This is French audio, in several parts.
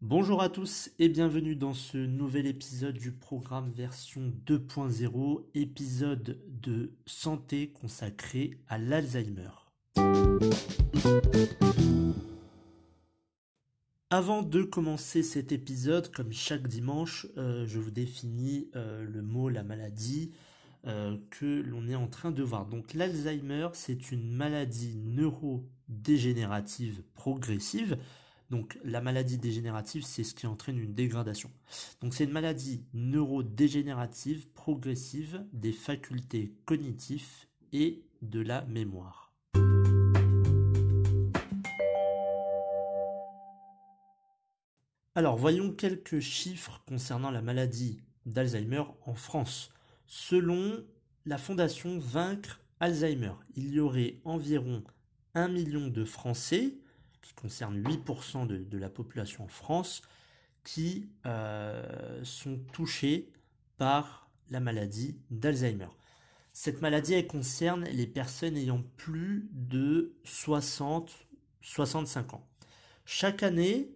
Bonjour à tous et bienvenue dans ce nouvel épisode du programme version 2.0, épisode de santé consacré à l'Alzheimer. Avant de commencer cet épisode, comme chaque dimanche, euh, je vous définis euh, le mot, la maladie euh, que l'on est en train de voir. Donc l'Alzheimer, c'est une maladie neurodégénérative progressive donc la maladie dégénérative, c'est ce qui entraîne une dégradation. Donc c'est une maladie neurodégénérative progressive des facultés cognitives et de la mémoire. Alors voyons quelques chiffres concernant la maladie d'Alzheimer en France. Selon la fondation Vaincre Alzheimer, il y aurait environ 1 million de Français qui concerne 8% de, la population en France, qui euh, sont touchés par la maladie d'Alzheimer. Cette maladie, elle concerne les personnes ayant plus de 60, 65 ans. Chaque année,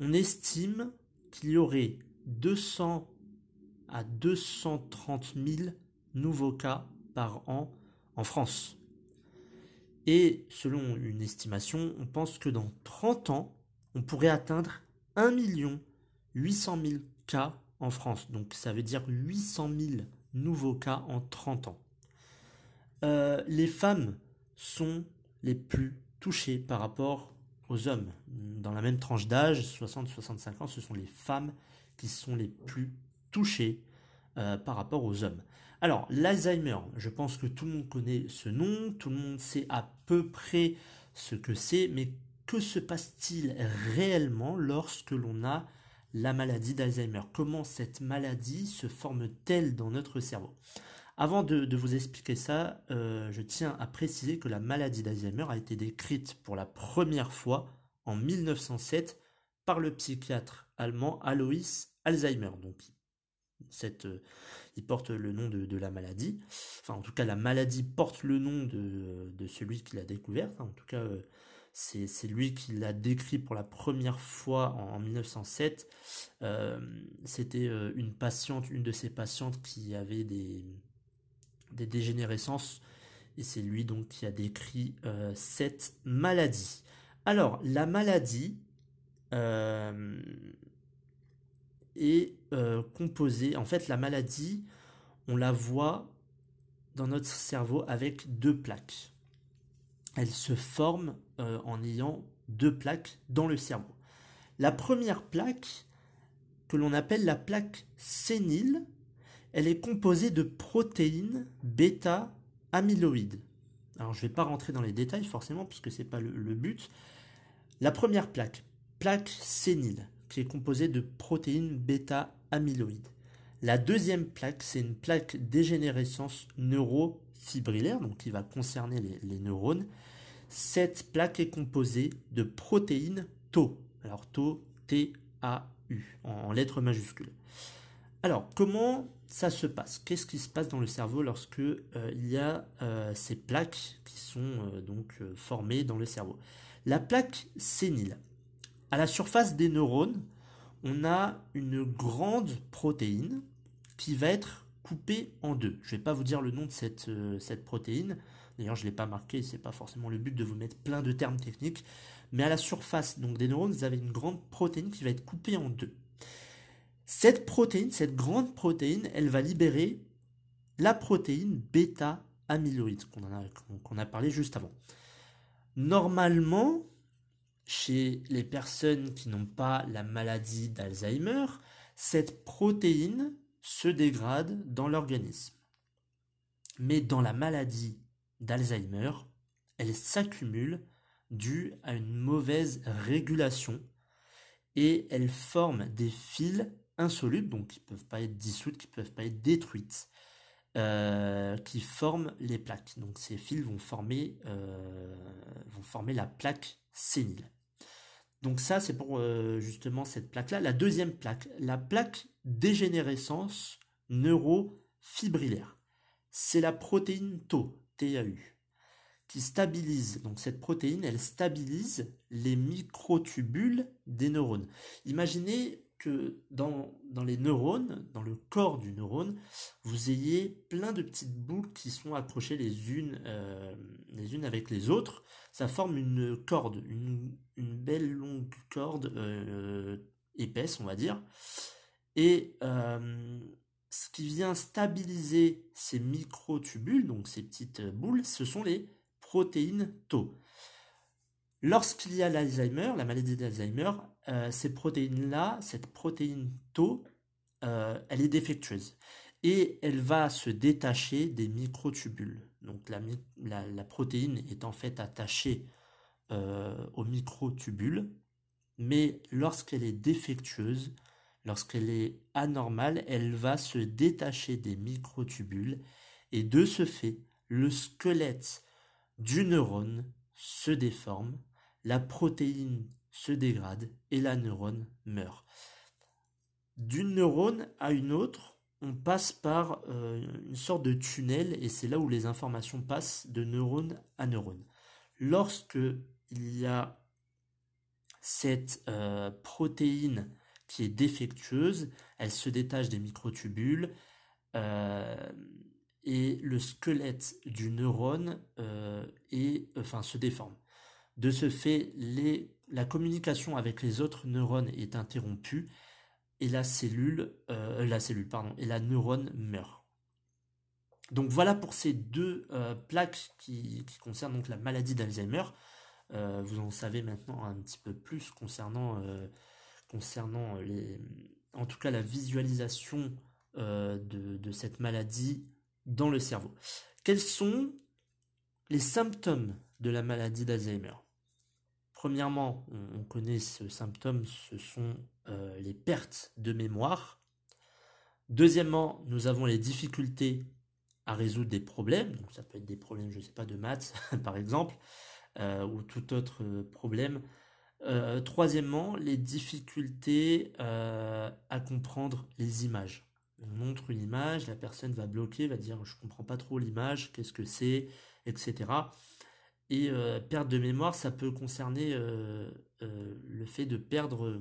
on estime qu'il y aurait 200 à 230 000 nouveaux cas par an en France. Et selon une estimation, on pense que dans 30 ans, on pourrait atteindre 1 800 000 cas en France. Donc ça veut dire 800 000 nouveaux cas en 30 ans. Euh, les femmes sont les plus touchées par rapport aux hommes. Dans la même tranche d'âge, 60-65 ans, ce sont les femmes qui sont les plus touchées euh, par rapport aux hommes. Alors, l'Alzheimer, je pense que tout le monde connaît ce nom, tout le monde sait à peu près ce que c'est, mais que se passe-t-il réellement lorsque l'on a la maladie d'Alzheimer? Comment cette maladie se forme-t-elle dans notre cerveau? Avant de, vous expliquer ça, euh, je tiens à préciser que la maladie d'Alzheimer a été décrite pour la première fois en 1907 par le psychiatre allemand Alois Alzheimer. Donc, cette, euh, il porte le nom de, la maladie. Enfin, en tout cas, la maladie porte le nom de, celui qui l'a découverte. En tout cas, euh, c'est lui qui l'a décrit pour la première fois en, 1907. Euh, c'était une patiente, une de ses patientes qui avait des, des dégénérescences. Et c'est lui donc qui a décrit cette maladie. Alors, la maladie, est euh, composée, en fait la maladie, on la voit dans notre cerveau avec deux plaques. Elle se forme euh, en ayant deux plaques dans le cerveau. La première plaque, que l'on appelle la plaque sénile, elle est composée de protéines bêta-amyloïdes. Alors je ne vais pas rentrer dans les détails forcément, puisque ce n'est pas le but. La première plaque, plaque sénile qui est composée de protéines bêta-amyloïdes. La deuxième plaque, c'est une plaque dégénérescence neurofibrillaire, donc qui va concerner les, neurones. Cette plaque est composée de protéines Tau. Alors Tau, T-A-U, en, lettres majuscules. Alors, comment ça se passe? Qu'est-ce qui se passe dans le cerveau lorsque euh, il y a euh, ces plaques qui sont euh, donc formées dans le cerveau? La plaque sénile, à la surface des neurones, on a une grande protéine qui va être coupée en deux. Je ne vais pas vous dire le nom de cette, euh, protéine. D'ailleurs, je ne l'ai pas marqué, ce n'est pas forcément le but de vous mettre plein de termes techniques. Mais à la surface donc, des neurones, vous avez une grande protéine qui va être coupée en deux. Cette protéine, cette grande protéine, elle va libérer la protéine bêta-amyloïde qu'on a parlé juste avant. Normalement, chez les personnes qui n'ont pas la maladie d'Alzheimer, cette protéine se dégrade dans l'organisme. Mais dans la maladie d'Alzheimer, elles s'accumulent dû à une mauvaise régulation et elles forment des fils insolubles, donc qui ne peuvent pas être dissoutes, qui ne peuvent pas être détruites, euh, qui forment les plaques. Donc ces fils vont former, euh, vont former la plaque sénile. Donc ça, c'est pour euh, justement cette plaque-là. La deuxième plaque, la plaque dégénérescence neurofibrillaire. C'est la protéine Tau, TAU, qui stabilise. Donc cette protéine, elle stabilise les microtubules des neurones. Imaginez que dans, dans les neurones, dans le corps du neurone, vous ayez plein de petites boucles qui sont accrochées les unes, euh, les unes avec les autres. Ça forme une corde, une, belle longue corde euh, épaisse, on va dire. Et euh, ce qui vient stabiliser ces microtubules, donc ces petites boules, ce sont les protéines Tau. Lorsqu'il y a l'Alzheimer, la maladie d'Alzheimer, euh, ces protéines-là, cette protéine Tau, euh, elle est défectueuse et elle va se détacher des microtubules. Donc la, protéine est en fait attachée euh, aux microtubules, mais lorsqu'elle est défectueuse, lorsqu'elle est anormale, elle va se détacher des microtubules et de ce fait, le squelette du neurone se déforme, la protéine se dégrade et la neurone meurt. D'une neurone à une autre, on passe par euh, une sorte de tunnel et c'est là où les informations passent de neurone à neurone. Lorsque il y a cette euh, protéine qui est défectueuse, elle se détache des microtubules euh, et le squelette du neurone enfin, se déforme. De ce fait, la communication avec les autres neurones est interrompue et la cellule, euh, la cellule pardon, et la neurone meurt. Donc voilà pour ces deux euh, plaques qui, concernent donc la maladie d'Alzheimer. Euh, vous en savez maintenant un petit peu plus concernant, concernant les, en tout cas la visualisation de, de cette maladie dans le cerveau. Quels sont les symptômes de la maladie d'Alzheimer? Premièrement, on, connaît ce symptôme, ce sont euh, les pertes de mémoire. Deuxièmement, nous avons les difficultés à résoudre des problèmes. Donc ça peut être des problèmes, je ne sais pas, de maths par exemple, euh, ou tout autre problème. Euh, troisièmement, les difficultés à comprendre les images. On montre une image, la personne va bloquer, va dire je comprends pas trop l'image, qu'est-ce que c'est, etc. Et euh, perte de mémoire, ça peut concerner euh, euh, le fait de perdre,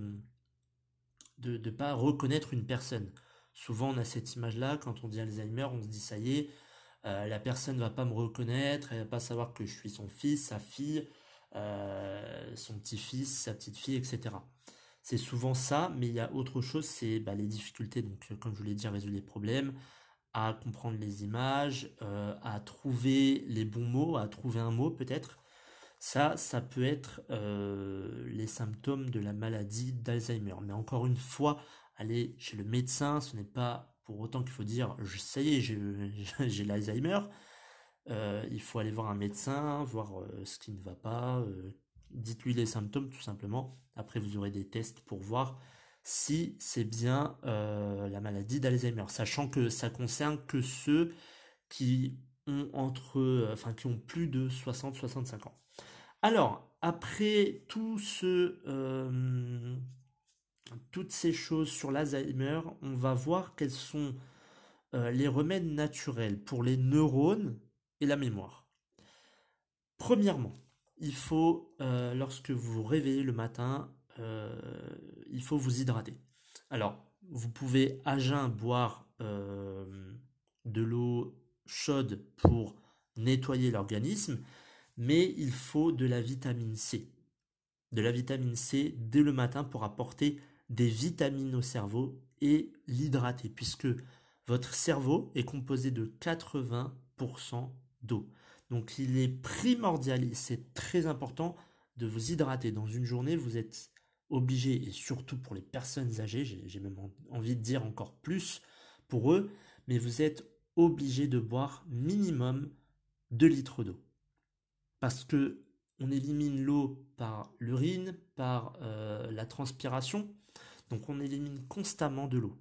de ne pas reconnaître une personne. Souvent, on a cette image-là, quand on dit Alzheimer, on se dit ça y est, la personne ne va pas me reconnaître, elle va pas savoir que je suis son fils, sa fille, son petit-fils, sa petite-fille, etc. C'est souvent ça, mais il y a autre chose, c'est bah, les difficultés, donc comme je vous l'ai dit, résoudre les problèmes, à comprendre les images, euh, à trouver les bons mots, à trouver un mot peut-être. Ça, ça peut être euh, les symptômes de la maladie d'Alzheimer. Mais encore une fois, aller chez le médecin, ce n'est pas pour autant qu'il faut dire ça y est, j'ai l'Alzheimer. Euh, il faut aller voir un médecin, voir ce qui ne va pas. Dites-lui les symptômes tout simplement. Après, vous aurez des tests pour voir si c'est bien euh, la maladie d'Alzheimer, sachant que ça concerne que ceux qui ont entre, euh, enfin qui plus de 60-65 ans. Alors, après euh, toutes ces choses sur l'Alzheimer, on va voir quels sont les remèdes naturels pour les neurones et la mémoire. Premièrement, il faut, lorsque vous vous réveillez le matin, euh, il faut vous hydrater. Alors, vous pouvez à jeun boire euh, de l'eau chaude pour nettoyer l'organisme, mais il faut de la vitamine C. De la vitamine C dès le matin pour apporter des vitamines au cerveau et l'hydrater, puisque votre cerveau est composé de 80% d'eau. Donc il est primordial c'est très important de vous hydrater. Dans une journée, vous êtes obligé, et surtout pour les personnes âgées, j'ai même envie de dire encore plus pour eux, mais vous êtes obligé de boire minimum 2 litres d'eau. Parce que on élimine l'eau par l'urine, par euh, la transpiration, donc on élimine constamment de l'eau.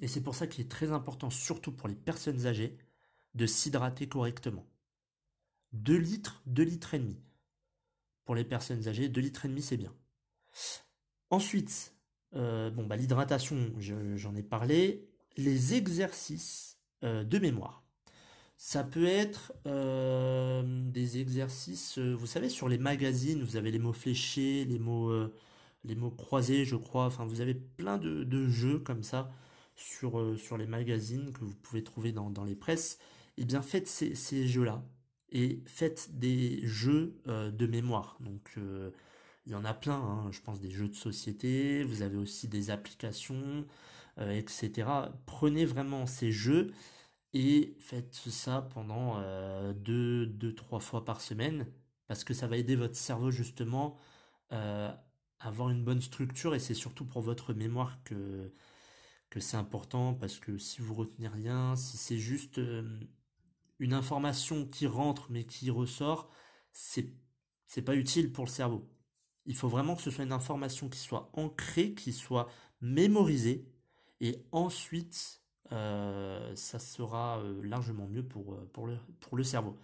Et c'est pour ça qu'il est très important, surtout pour les personnes âgées, de s'hydrater correctement. 2 litres, 2 litres et demi. Pour les personnes âgées, 2 litres et demi, c'est bien. Ensuite, euh, bon, bah, l'hydratation, j'en ai parlé. Les exercices euh, de mémoire. Ça peut être euh, des exercices, vous savez, sur les magazines, vous avez les mots fléchés, les mots, croisés, je crois. Enfin, vous avez plein de, jeux comme ça sur, sur les magazines que vous pouvez trouver dans, les presses. Eh bien, faites ces, jeux-là et faites des jeux de mémoire. Donc, il y en a plein, hein. je pense des jeux de société, vous avez aussi des applications, euh, etc. Prenez vraiment ces jeux et faites ça pendant euh, deux, deux, trois fois par semaine, parce que ça va aider votre cerveau justement euh, à avoir une bonne structure et c'est surtout pour votre mémoire que, c'est important, parce que si vous retenez rien, si c'est juste une information qui rentre mais qui ressort, c'est c'est pas utile pour le cerveau. Il faut vraiment que ce soit une information qui soit ancrée, qui soit mémorisée, et ensuite, euh, ça sera euh, largement mieux pour, euh, le, cerveau.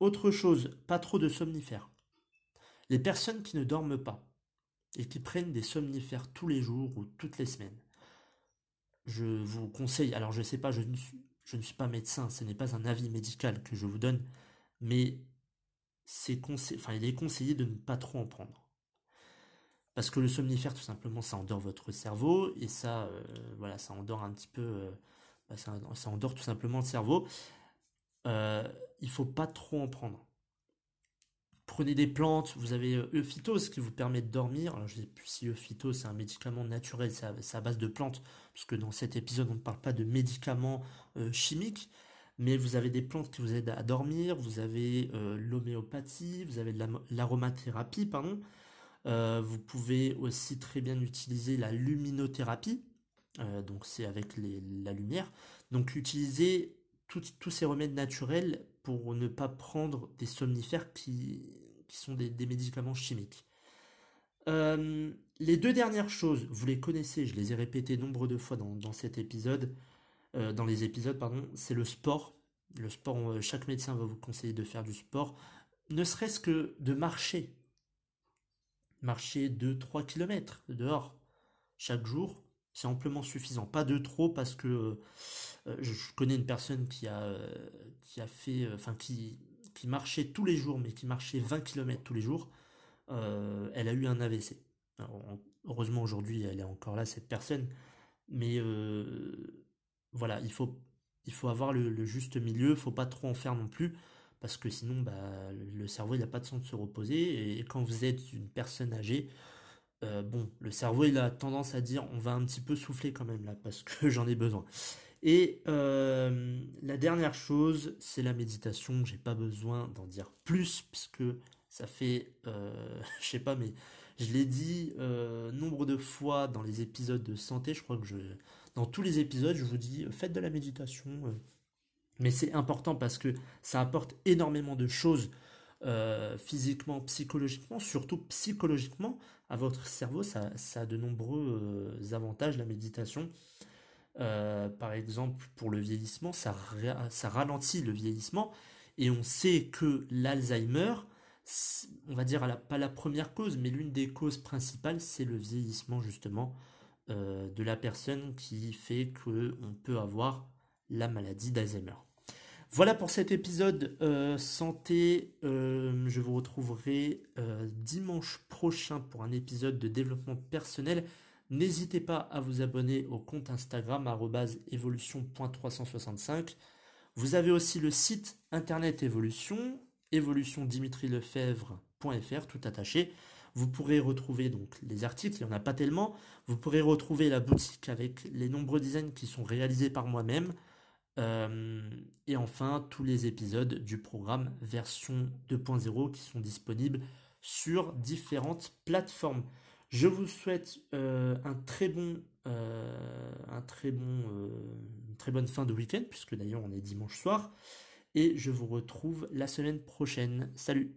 autre chose, pas trop de somnifères. Les personnes qui ne dorment pas et qui prennent des somnifères tous les jours ou toutes les semaines, je vous conseille, alors je ne sais pas, je ne suis pas médecin, ce n'est pas un avis médical que je vous donne, mais c'est enfin, il est conseillé de ne pas trop en prendre. Parce que le somnifère, tout simplement, ça endort votre cerveau, et ça, euh, voilà, ça endort un petit peu, euh, bah, ça, endort tout simplement le cerveau. Euh, il faut pas trop en prendre. Prenez des plantes, vous avez Euphytose qui vous permet de dormir. Alors, je sais plus si Euphytose c'est un médicament naturel, c'est à, base de plantes, parce que dans cet épisode on ne parle pas de médicaments chimiques mais vous avez des plantes qui vous aident à dormir, vous avez euh, l'homéopathie, vous avez l'aromathérapie, pardon. Euh, vous pouvez aussi très bien utiliser la luminothérapie, euh, donc c'est avec la lumière. Donc utilisez tous ces remèdes naturels pour ne pas prendre des somnifères qui, sont des, médicaments chimiques. les deux dernières choses, vous les connaissez, je les ai répétées nombre de fois dans cet épisode. Euh, dans les épisodes, pardon, c'est le sport. Le sport, euh, chaque médecin va vous conseiller de faire du sport, ne serait-ce que de marcher. Marcher 2-3 km dehors chaque jour, c'est amplement suffisant. Pas de trop parce que euh, je connais une personne qui a, qui a fait, enfin qui, qui marchait tous les jours, mais qui marchait 20 km tous les jours. elle a eu un AVC. heureusement aujourd'hui elle est encore là cette personne, mais voilà, il faut, avoir le, juste milieu, il faut pas trop en faire non plus, parce que sinon, bah, le cerveau, il n'a pas de sens de se reposer, et quand vous êtes une personne âgée, euh, bon, le cerveau, il a tendance à dire, on va un petit peu souffler quand même là, parce que j'en ai besoin. Et euh, la dernière chose, c'est la méditation. J'ai pas besoin d'en dire plus, puisque ça fait, euh, je sais pas, mais je l'ai dit nombre de fois dans les épisodes de santé. Je crois que je, dans tous les épisodes, je vous dis, faites de la méditation. Euh. mais c'est important parce que ça apporte énormément de choses euh, physiquement, psychologiquement, surtout psychologiquement à votre cerveau. Ça, a de nombreux euh, avantages, la méditation. par exemple, pour le vieillissement, ça ralentit le vieillissement. Et on sait que l'Alzheimer, on va dire pas la première cause, mais l'une des causes principales, c'est le vieillissement justement. Euh, de la personne qui fait qu'on peut avoir la maladie d'Alzheimer. Voilà pour cet épisode euh, santé. Euh, je vous retrouverai dimanche prochain pour un épisode de développement personnel. N'hésitez pas à vous abonner au compte Instagram évolution.365. Vous avez aussi le site internet évolutiondimitrilefebvre.fr, tout attaché. Vous pourrez retrouver donc les articles, il n'y en a pas tellement. Vous pourrez retrouver la boutique avec les nombreux designs qui sont réalisés par moi-même. Euh, et enfin, tous les épisodes du programme version 2.0 qui sont disponibles sur différentes plateformes. Je vous souhaite euh, un très bon, euh, un très bon, une très bonne fin de week-end, puisque d'ailleurs on est dimanche soir. et je vous retrouve la semaine prochaine. Salut